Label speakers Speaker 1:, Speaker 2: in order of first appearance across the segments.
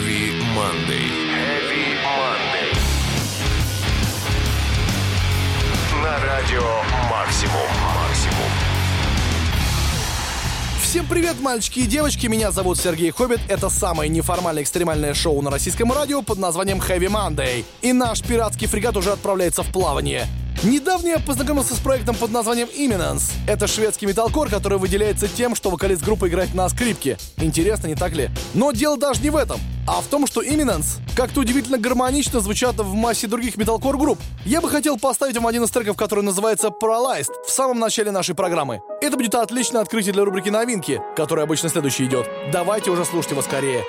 Speaker 1: Heavy Monday. Heavy Monday. На радио «Максимум». «Максимум».
Speaker 2: Всем привет, мальчики и девочки, меня зовут Сергей Хоббит, это самое неформальное экстремальное шоу на российском радио под названием Heavy Monday. И наш пиратский фрегат уже отправляется в плавание. Недавно я познакомился с проектом под названием Imminence. Это шведский металкор, который выделяется тем, что вокалист группы играет на скрипке. Интересно, не так ли? Но дело даже не в этом, а в том, что Imminence как-то удивительно гармонично звучат в массе других металкор групп. Я бы хотел поставить вам один из треков, который называется Paralyzed в самом начале нашей программы. Это будет отличное открытие для рубрики новинки, которая обычно следующий идет. Давайте уже слушайте его скорее.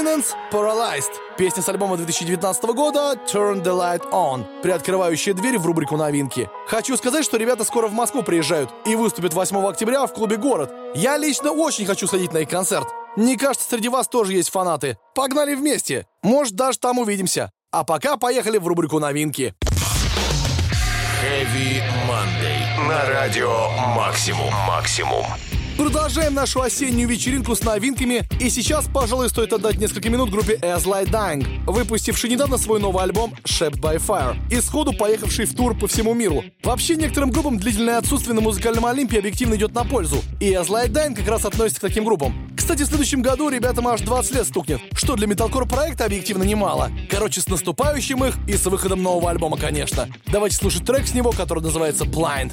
Speaker 2: Imminence Paralyzed. Песня с альбома 2019 года Turn the Light On, приоткрывающая дверь в рубрику новинки. Хочу сказать, что ребята скоро в Москву приезжают и выступят 8 октября в клубе «Город». Я лично очень хочу сходить на их концерт. Мне кажется, среди вас тоже есть фанаты. Погнали вместе. Может, даже там увидимся. А пока поехали в рубрику новинки.
Speaker 1: Heavy Monday. На радио «Максимум». «Максимум».
Speaker 3: Продолжаем нашу осеннюю вечеринку с новинками, и сейчас, пожалуй, стоит отдать несколько минут группе As Light Dying, выпустившей недавно свой новый альбом Shaped by Fire, и сходу поехавший в тур по всему миру. Вообще, некоторым группам длительное отсутствие на музыкальном Олимпе объективно идет на пользу, и As Light Dying как раз относится к таким группам. Кстати, в следующем году ребятам аж 20 лет стукнет, что для металкор проекта объективно немало. Короче, с наступающим их и с выходом нового альбома, конечно. Давайте слушать трек с него, который называется Blind.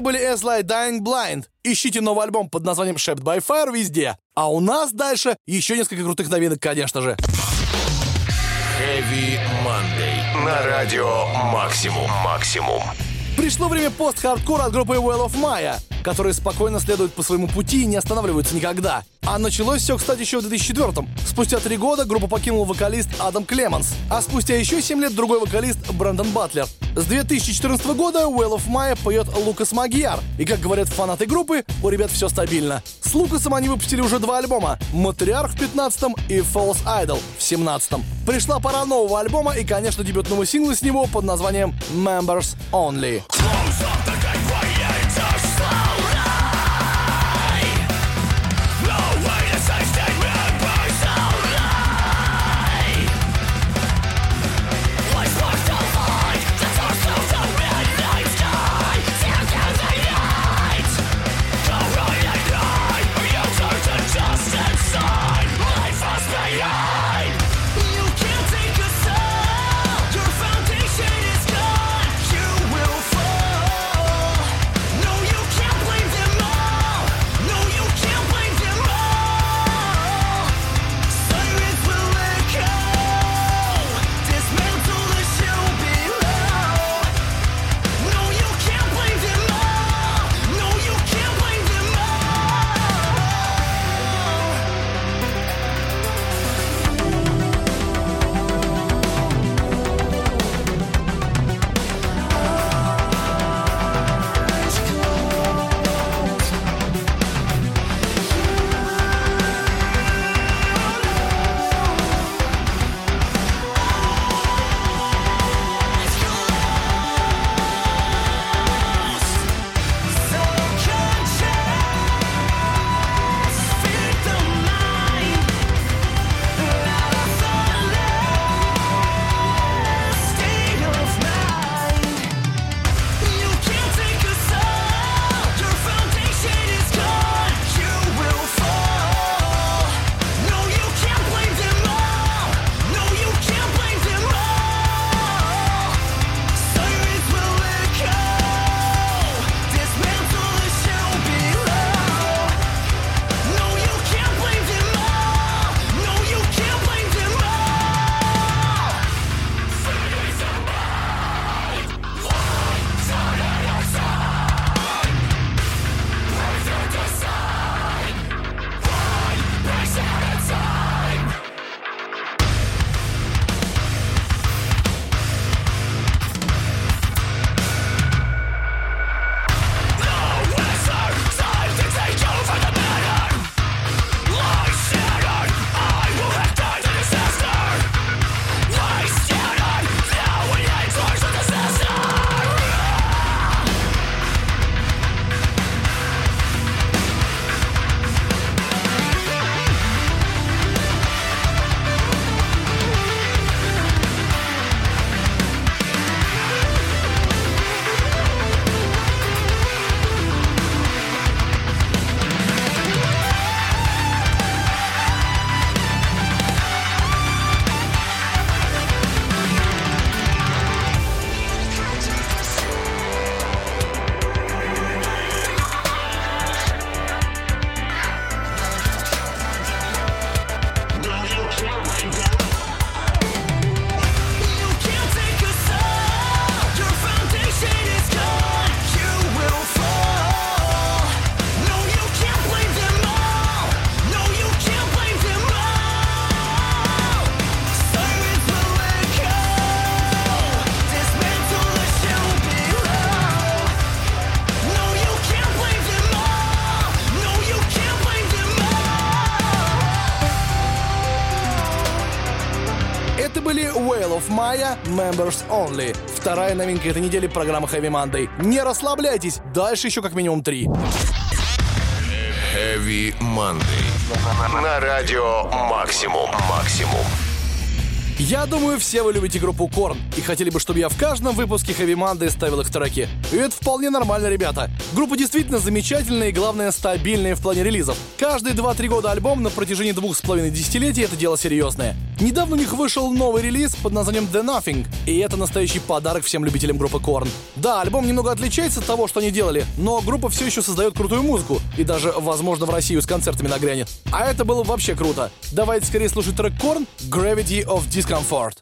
Speaker 3: Это были As Light Dying Blind. Ищите новый альбом под названием Shaped by Fire везде. А у нас дальше еще несколько крутых новинок, конечно же.
Speaker 1: Heavy Monday. На радио Максимум. Максимум.
Speaker 3: Пришло время пост-хардкора от группы Well of Maya, которые спокойно следуют по своему пути и не останавливаются никогда. А началось все, кстати, еще в 2004-м. Спустя три года группу покинул вокалист Адам Клеменс, а спустя еще семь лет другой вокалист Брэндон Батлер. С 2014 года Well of Maya поет Лукас Магияр, и, как говорят фанаты группы, у ребят все стабильно. С Лукасом они выпустили уже два альбома «Матриарх» в 15-м и «False Idol» в 17-м. Пришла пора нового альбома и, конечно, дебютного сингла с него под названием «Members Only».
Speaker 4: Close up
Speaker 3: Only. Вторая новинка этой недели программы Heavy Monday. Не расслабляйтесь, дальше еще как минимум три.
Speaker 1: Heavy Monday. На радио Максимум. Максимум.
Speaker 3: Я думаю, все вы любите группу Корн и хотели бы, чтобы я в каждом выпуске Heavy Monday ставил их треки. И это вполне нормально, ребята. Группа действительно замечательная и, главное, стабильная в плане релизов. Каждые 2-3 года альбом на протяжении двух с половиной десятилетий — это дело серьезное. Недавно у них вышел новый релиз под названием The Nothing, и это настоящий подарок всем любителям группы Корн. Да, альбом немного отличается от того, что они делали, но группа все еще создает крутую музыку, и даже, возможно, в Россию с концертами нагрянет. А это было вообще круто. Давайте скорее слушать трек Корн Gravity of Discomfort.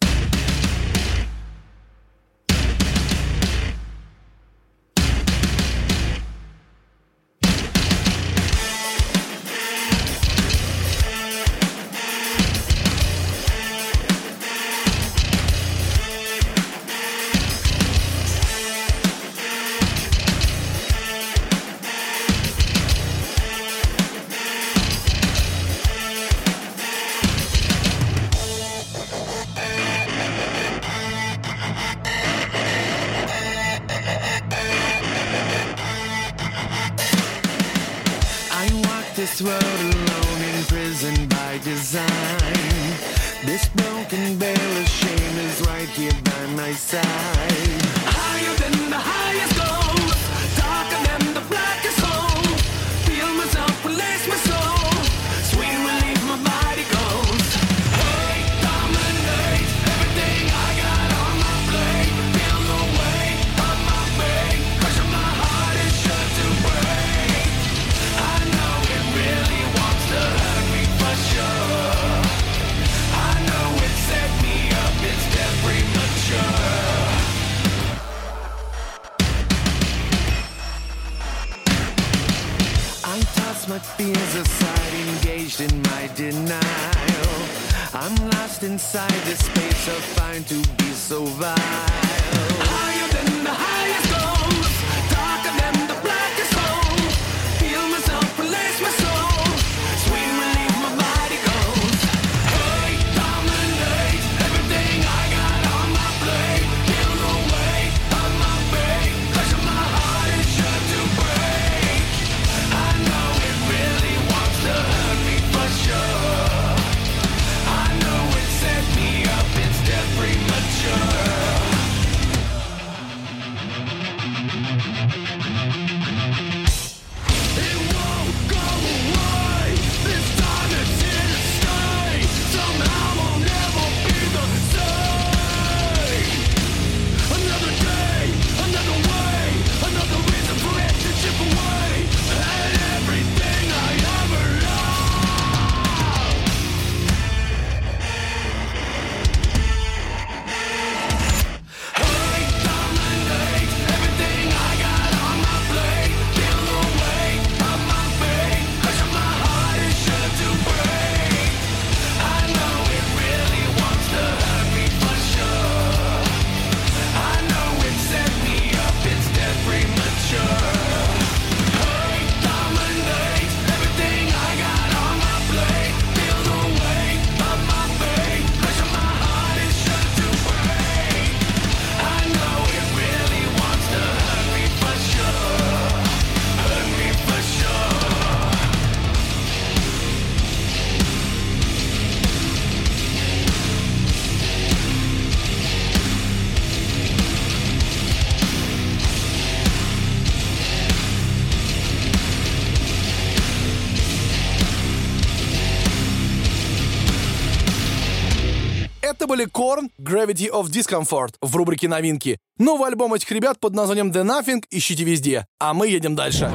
Speaker 3: Gravity of Discomfort в рубрике «Новинки». Новый альбом этих ребят под названием The Nothing ищите везде. А мы едем дальше.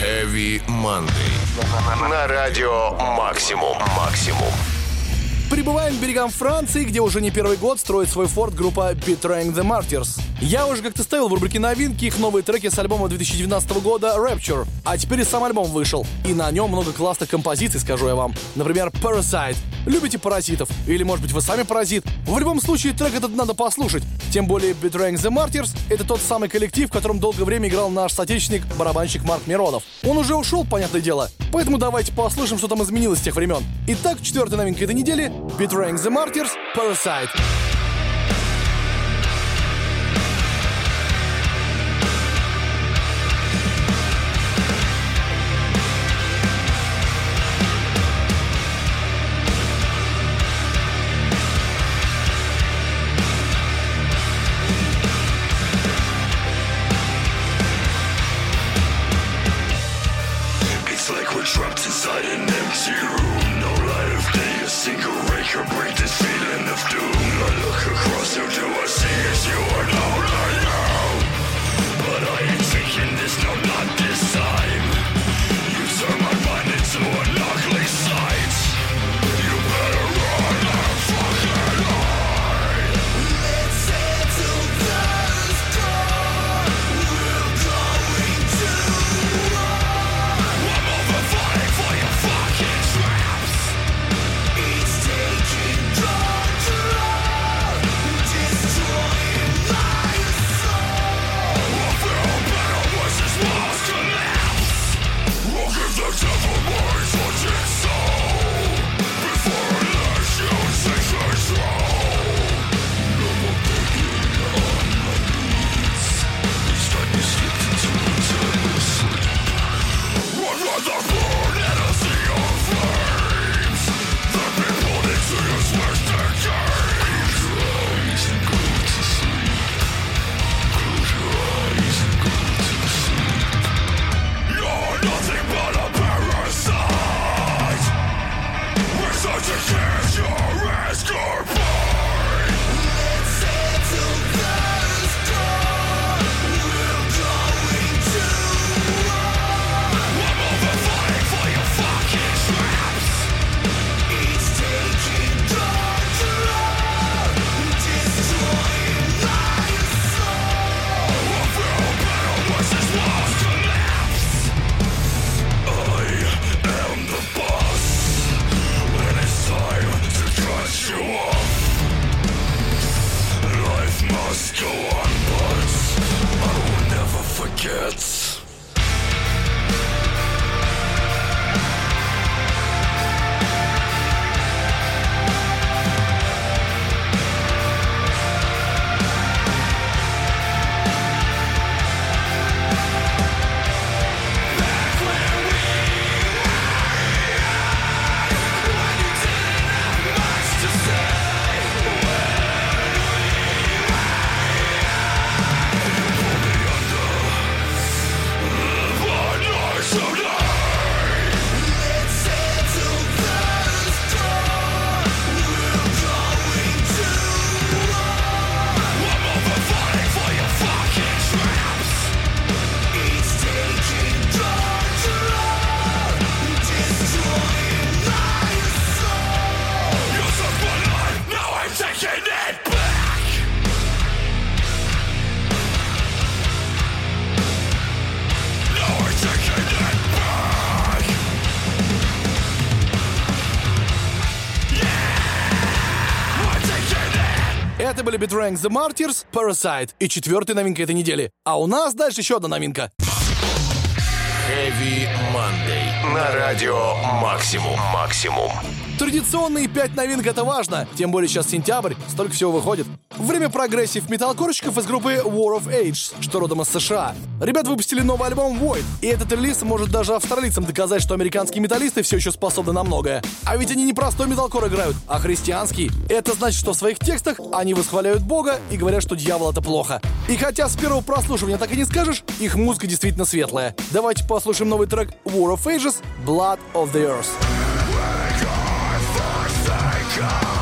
Speaker 1: Heavy Monday. На радио Максимум. Максимум.
Speaker 3: Прибываем к берегам Франции, где уже не первый год строит свой форт группа Betraying the Martyrs. Я уже как-то ставил в рубрике новинки их новые треки с альбома 2019 года Rapture, а теперь и сам альбом вышел. И на нем много классных композиций, скажу я вам. Например, Parasite. Любите паразитов? Или, может быть, вы сами паразит? В любом случае, трек этот надо послушать. Тем более, Betraying the Martyrs — это тот самый коллектив, в котором долгое время играл наш соотечественник, барабанщик Марк Миронов. Он уже ушел, понятное дело.
Speaker 2: Поэтому давайте послушаем, что там изменилось с тех времен. Итак, четвертая новинка этой недели — Betraying the Martyrs — Parasite.
Speaker 3: It's
Speaker 2: были Betraying the Martyrs, Parasite и четвертая новинка этой недели. А у нас дальше еще одна новинка.
Speaker 1: Heavy Monday. На радио Максимум. Максимум.
Speaker 2: Традиционные пять новинок — это важно, тем более сейчас сентябрь, столько всего выходит. Время прогрессив металкорщиков из группы War of Ages, что родом из США. Ребята выпустили новый альбом Void, и этот релиз может даже австралийцам доказать, что американские металлисты все еще способны на многое. А ведь они не простой металкор играют, а христианский. Это значит, что в своих текстах они восхваляют Бога и говорят, что дьявол — это плохо. И хотя с первого прослушивания так и не скажешь, их музыка действительно светлая. Давайте послушаем новый трек War of Ages — Blood of the Earth. come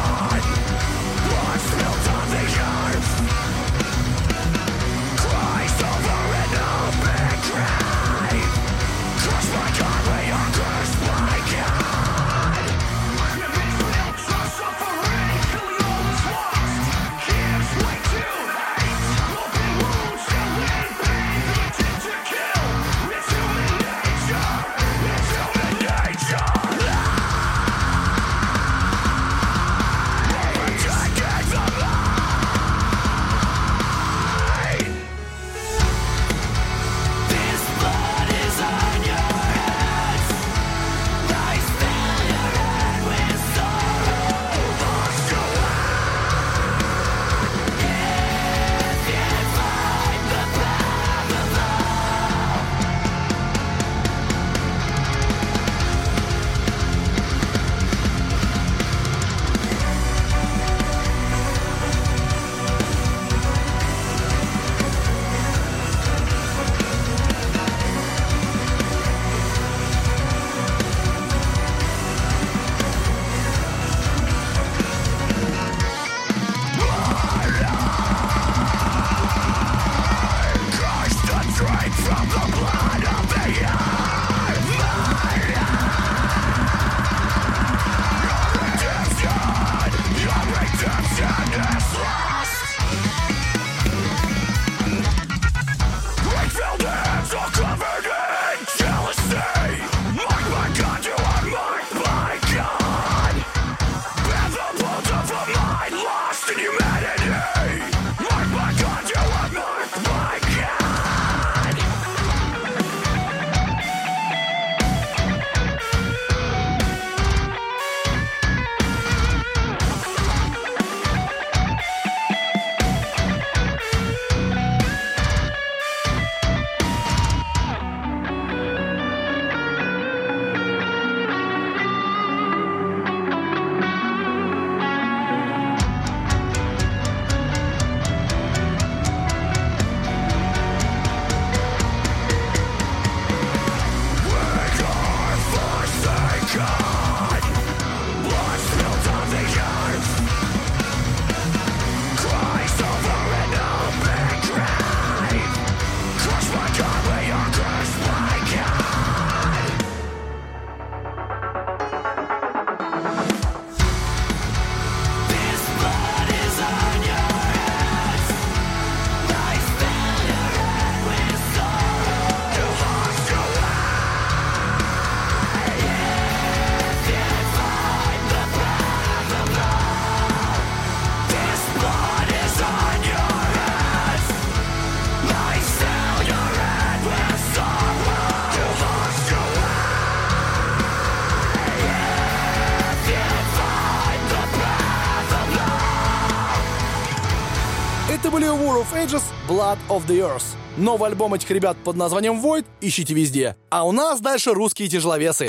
Speaker 2: Blood of the Earth. Новый альбом этих ребят под названием Void ищите везде. А у нас дальше русские тяжеловесы.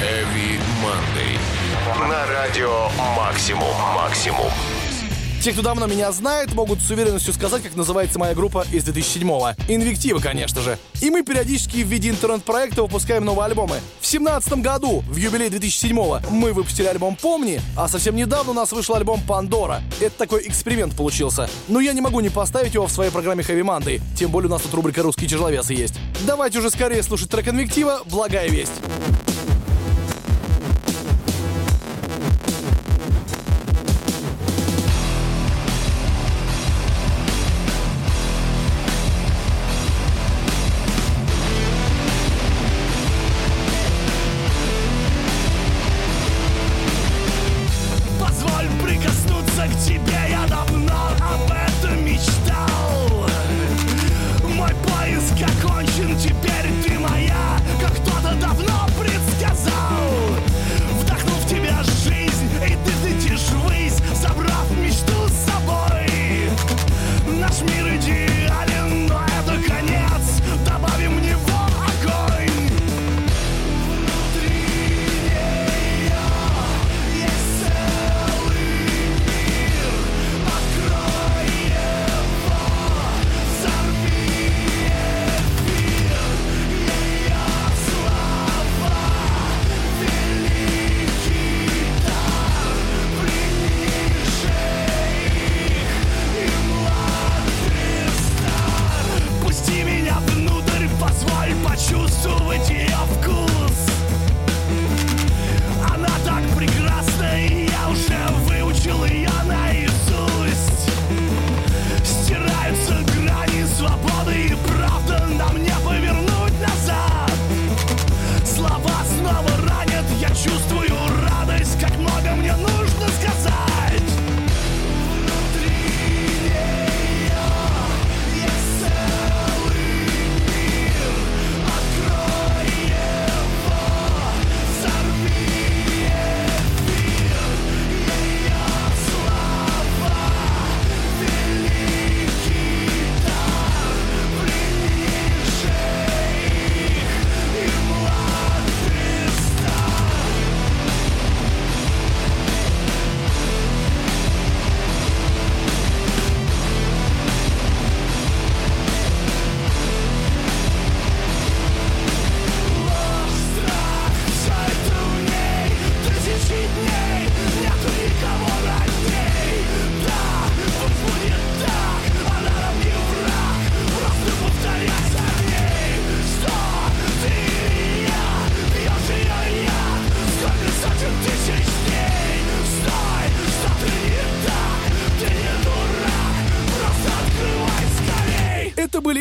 Speaker 1: Heavy Monday. На радио Максимум. Максимум.
Speaker 2: Те, кто давно меня знает, могут с уверенностью сказать, как называется моя группа из 2007-го. Инвектива, конечно же. И мы периодически в виде интернет-проекта выпускаем новые альбомы. В 2017 году, в юбилей 2007-го, мы выпустили альбом «Помни», а совсем недавно у нас вышел альбом «Пандора». Это такой эксперимент получился. Но я не могу не поставить его в своей программе Heavy Monday, тем более у нас тут рубрика «Русские тяжеловесы» есть. Давайте уже скорее слушать трек «Инвектива», «Благая весть».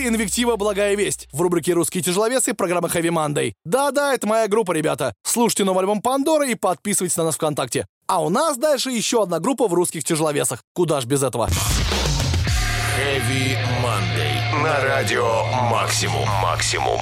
Speaker 2: «Инвектива. Благая весть» в рубрике «Русские тяжеловесы» программы Heavy Monday. Да-да, это моя группа, ребята. Слушайте новый альбом Пандора и подписывайтесь на нас ВКонтакте. А у нас дальше еще одна группа в русских тяжеловесах. Куда ж без этого?
Speaker 1: Heavy Monday. На радио Максимум. Максимум.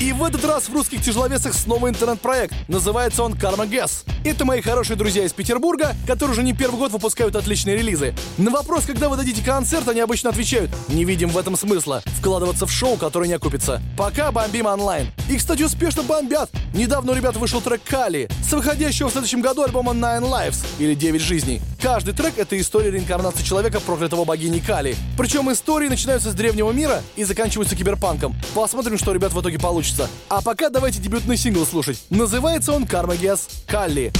Speaker 2: И в этот раз в русских тяжеловесах снова интернет-проект. Называется он Karma Guess. Это мои хорошие друзья из Петербурга, которые уже не первый год выпускают отличные релизы. На вопрос, когда вы дадите концерт, они обычно отвечают «Не видим в этом смысла. Вкладываться в шоу, которое не окупится. Пока бомбим онлайн». И, кстати, успешно бомбят. Недавно у ребят вышел трек «Кали» с выходящего в следующем году альбома Nine Lives или «Девять жизней». Каждый трек — это история реинкарнации человека, проклятого богини Кали. Причем истории начинаются с древнего мира и заканчиваются киберпанком. Посмотрим, что ребят в итоге получится. А пока давайте дебютный сингл слушать. Называется он «Karma Guess Калли».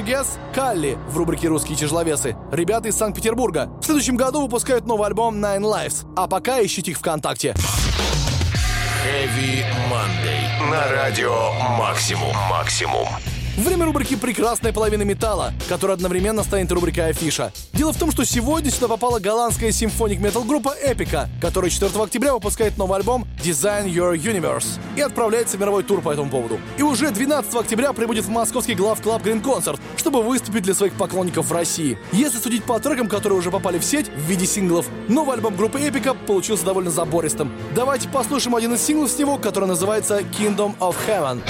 Speaker 2: Гесс, Калли в рубрике «Русские тяжеловесы». Ребята из Санкт-Петербурга. В следующем году выпускают новый альбом Nine Lives. А пока ищите их ВКонтакте.
Speaker 1: Heavy Monday. На радио Максимум. Максимум.
Speaker 2: Время рубрики «Прекрасная половина металла», которая одновременно станет рубрикой «Афиша». Дело в том, что сегодня сюда попала голландская симфоник метал группа Эпика, которая 4 октября выпускает новый альбом Design Your Universe и отправляется в мировой тур по этому поводу. И уже 12 октября прибудет в московский глав клаб Green Concert, чтобы выступить для своих поклонников в России. Если судить по трекам, которые уже попали в сеть в виде синглов, новый альбом группы Эпика получился довольно забористым. Давайте послушаем один из синглов с него, который называется Kingdom of Heaven.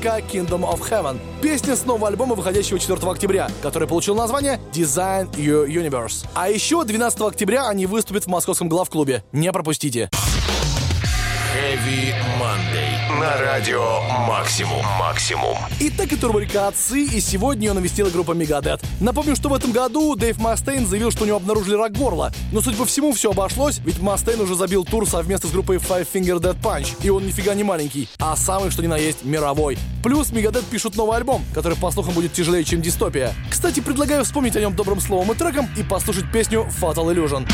Speaker 2: Эпика Kingdom of Heaven, песня с нового альбома, выходящего 4 октября, который получил название Design Your Universe. А еще 12 октября они выступят в московском главклубе. Не пропустите.
Speaker 1: Heavy Monday. На радио Максимум. Максимум.
Speaker 2: Итак, это рубрика «Отцы», и сегодня ее навестила группа Megadeth. Напомню, что в этом году Дэйв Мастейн заявил, что у него обнаружили рак горла. Но, судя по всему, все обошлось, ведь Мастейн уже забил тур совместно с группой Five Finger Dead Punch, и он нифига не маленький, а самый, что ни на есть, мировой. Плюс Megadeth пишут новый альбом, который, по слухам, будет тяжелее, чем Дистопия. Кстати, предлагаю вспомнить о нем добрым словом и треком и послушать песню Fatal Illusion.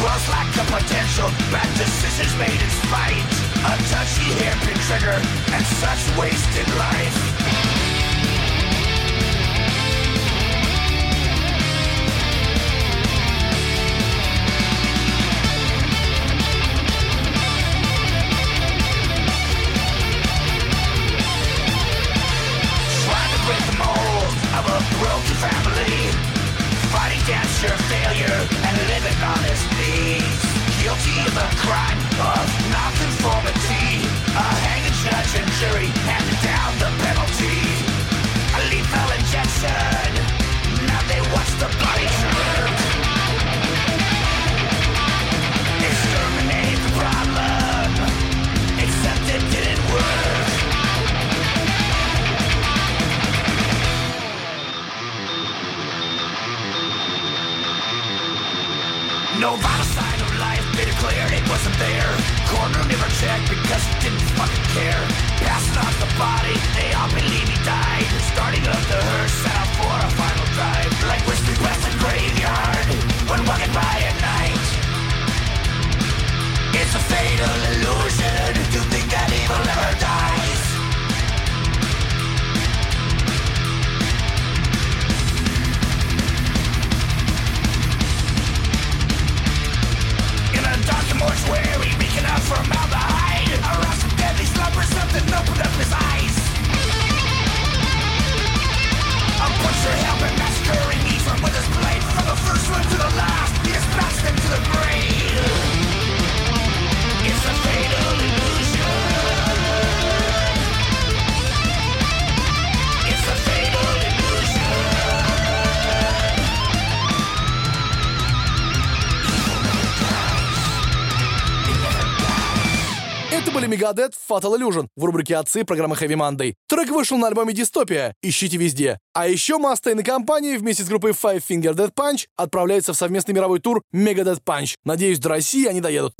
Speaker 4: Cross lack of potential, bad decisions made in spite. A touchy hairpin trigger, and such wasted life.
Speaker 2: Это были Megadeth Fatal Illusion в рубрике «Отцы» программы Heavy Monday. Трек вышел на альбоме Дистопия. Ищите везде. А еще Мастейн и компания вместе с группой Five Finger Dead Punch отправляются в совместный мировой тур Megadeth Punch. Надеюсь, до России они доедут.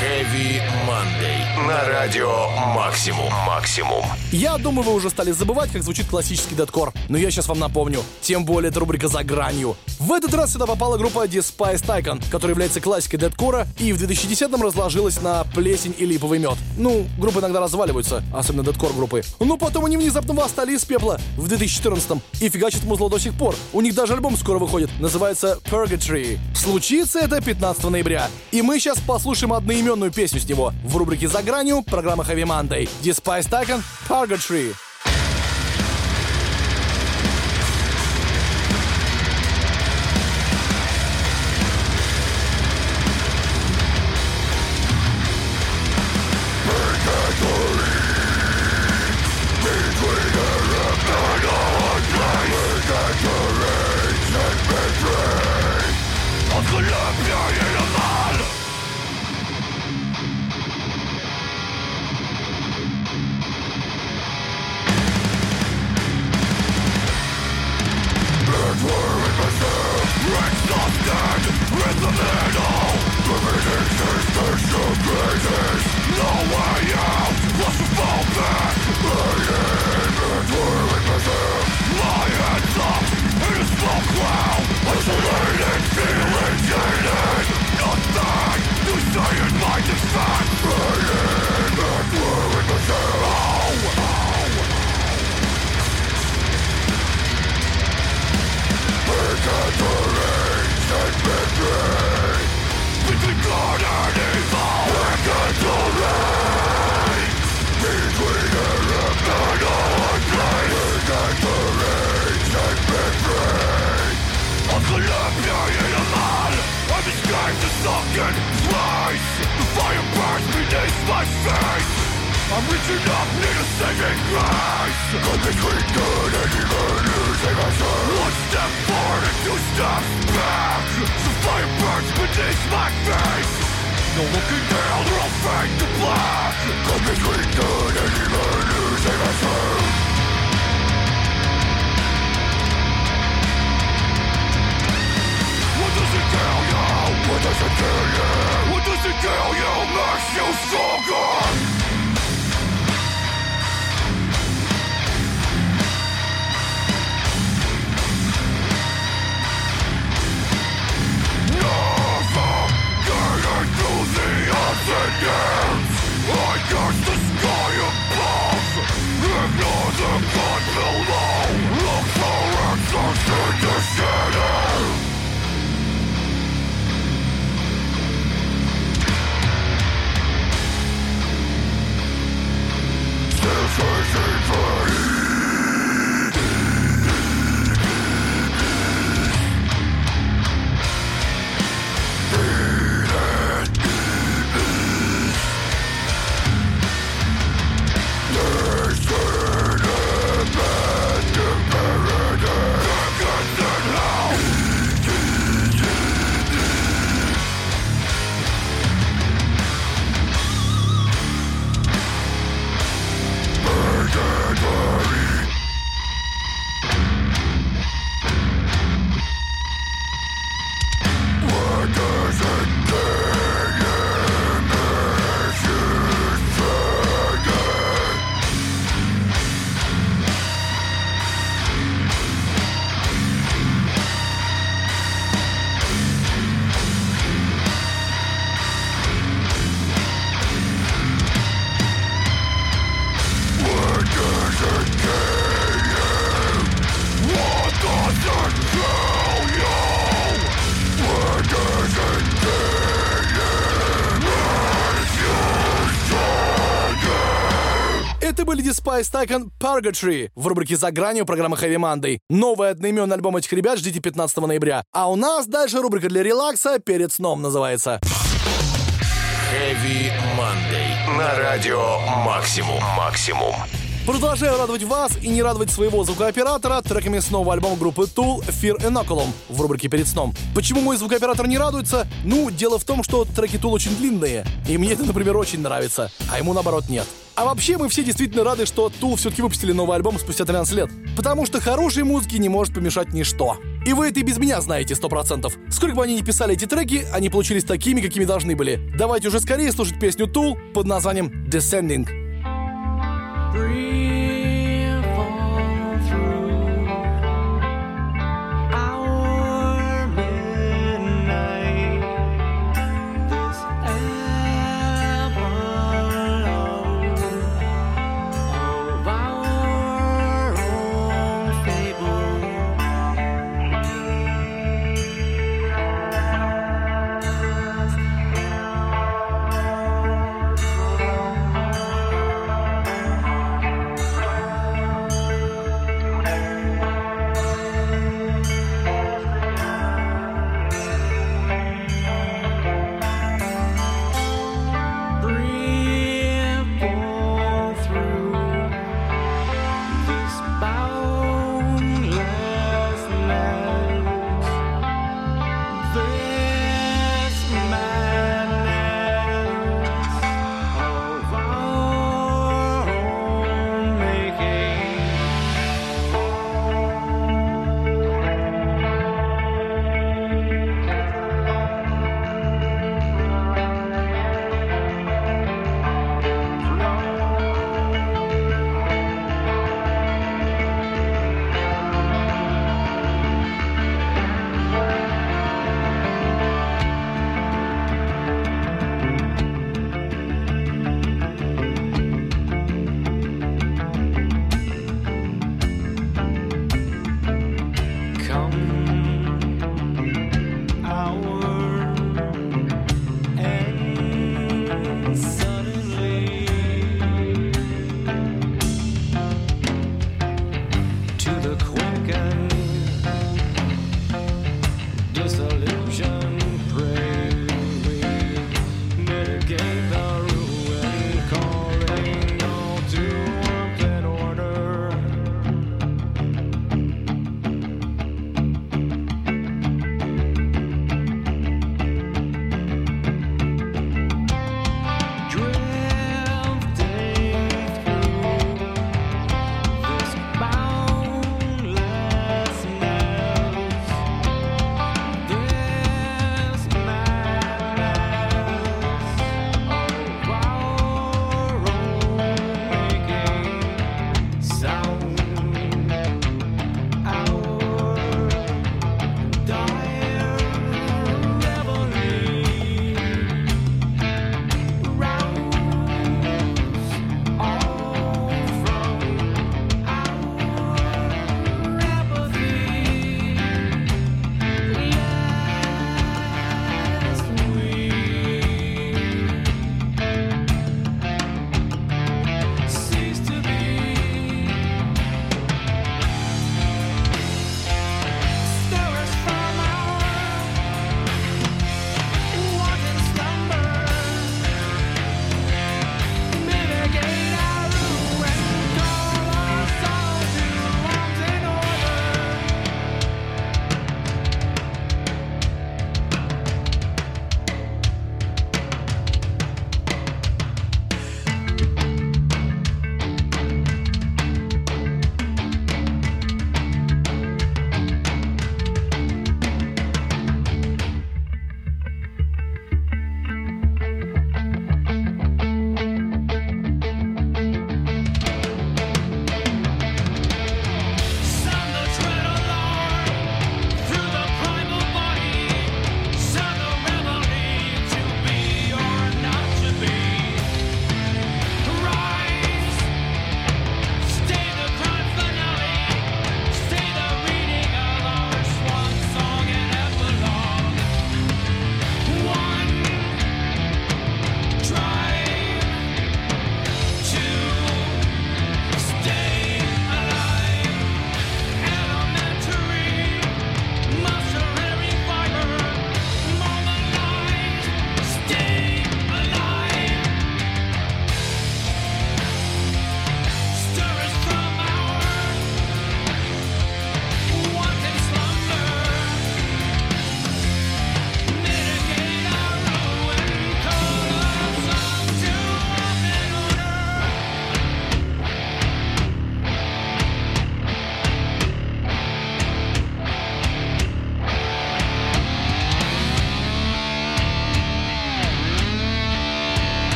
Speaker 1: Heavy Monday. На радио Максимум. Максимум.
Speaker 2: Я думаю, вы уже стали забывать, как звучит классический дедкор. Но я сейчас вам напомню. Тем более, это рубрика «За гранью». В этот раз сюда попала группа Despiced Icon, которая является классикой дедкора и в 2010-м разложилась на плесень и липовый мед. Ну, группы иногда разваливаются, особенно дедкор группы. Но потом они внезапно восстали из пепла в 2014-м и фигачат музло до сих пор. У них даже альбом скоро выходит, называется Purgatory. Случится это 15 ноября. И мы сейчас послушаем одноименную песню с него в рубрике «За гранью» программы Heavy Monday. Despiced Icon Purgatory.
Speaker 4: It's
Speaker 2: world. Despise Tycoon Purgatory в рубрике «За гранью» программы Heavy Monday. Новый одноименный альбом этих ребят ждите 15 ноября. А у нас дальше рубрика для релакса «Перед сном» называется.
Speaker 1: Heavy Monday. На радио Максимум. Максимум.
Speaker 2: Продолжаю радовать вас и не радовать своего звукооператора треками с нового альбома группы Tool Fear Inoculum в рубрике «Перед сном». Почему мой звукооператор не радуется? Ну, дело в том, что треки Tool очень длинные, и мне это, например, очень нравится, а ему, наоборот, нет. А вообще, мы все действительно рады, что Tool все-таки выпустили новый альбом спустя 13 лет, потому что хорошей музыке не может помешать ничто. И вы это и без меня знаете 100%. Сколько бы они ни писали эти треки, они получились такими, какими должны были. Давайте уже скорее слушать песню Tool под названием Descending.
Speaker 3: Free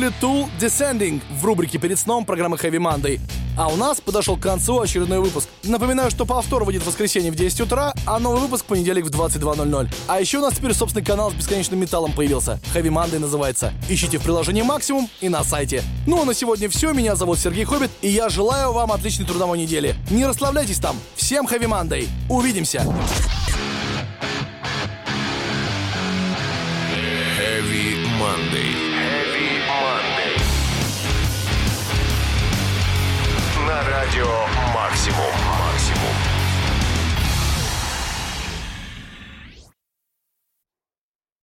Speaker 2: Были Tool Descending в рубрике «Перед сном» программы Heavy Monday. А у нас подошел к концу очередной выпуск. Напоминаю, что повтор выйдет в воскресенье в 10 утра, а новый выпуск в понедельник в 22.00. А еще у нас теперь собственный канал с бесконечным металлом появился. Heavy Monday называется. Ищите в приложении Максимум и на сайте. Ну а на сегодня все. Меня зовут Сергей Хоббит, и я желаю вам отличной трудовой недели. Не расслабляйтесь там. Всем Heavy Monday. Увидимся.
Speaker 1: Heavy Monday. Радио «Максимум».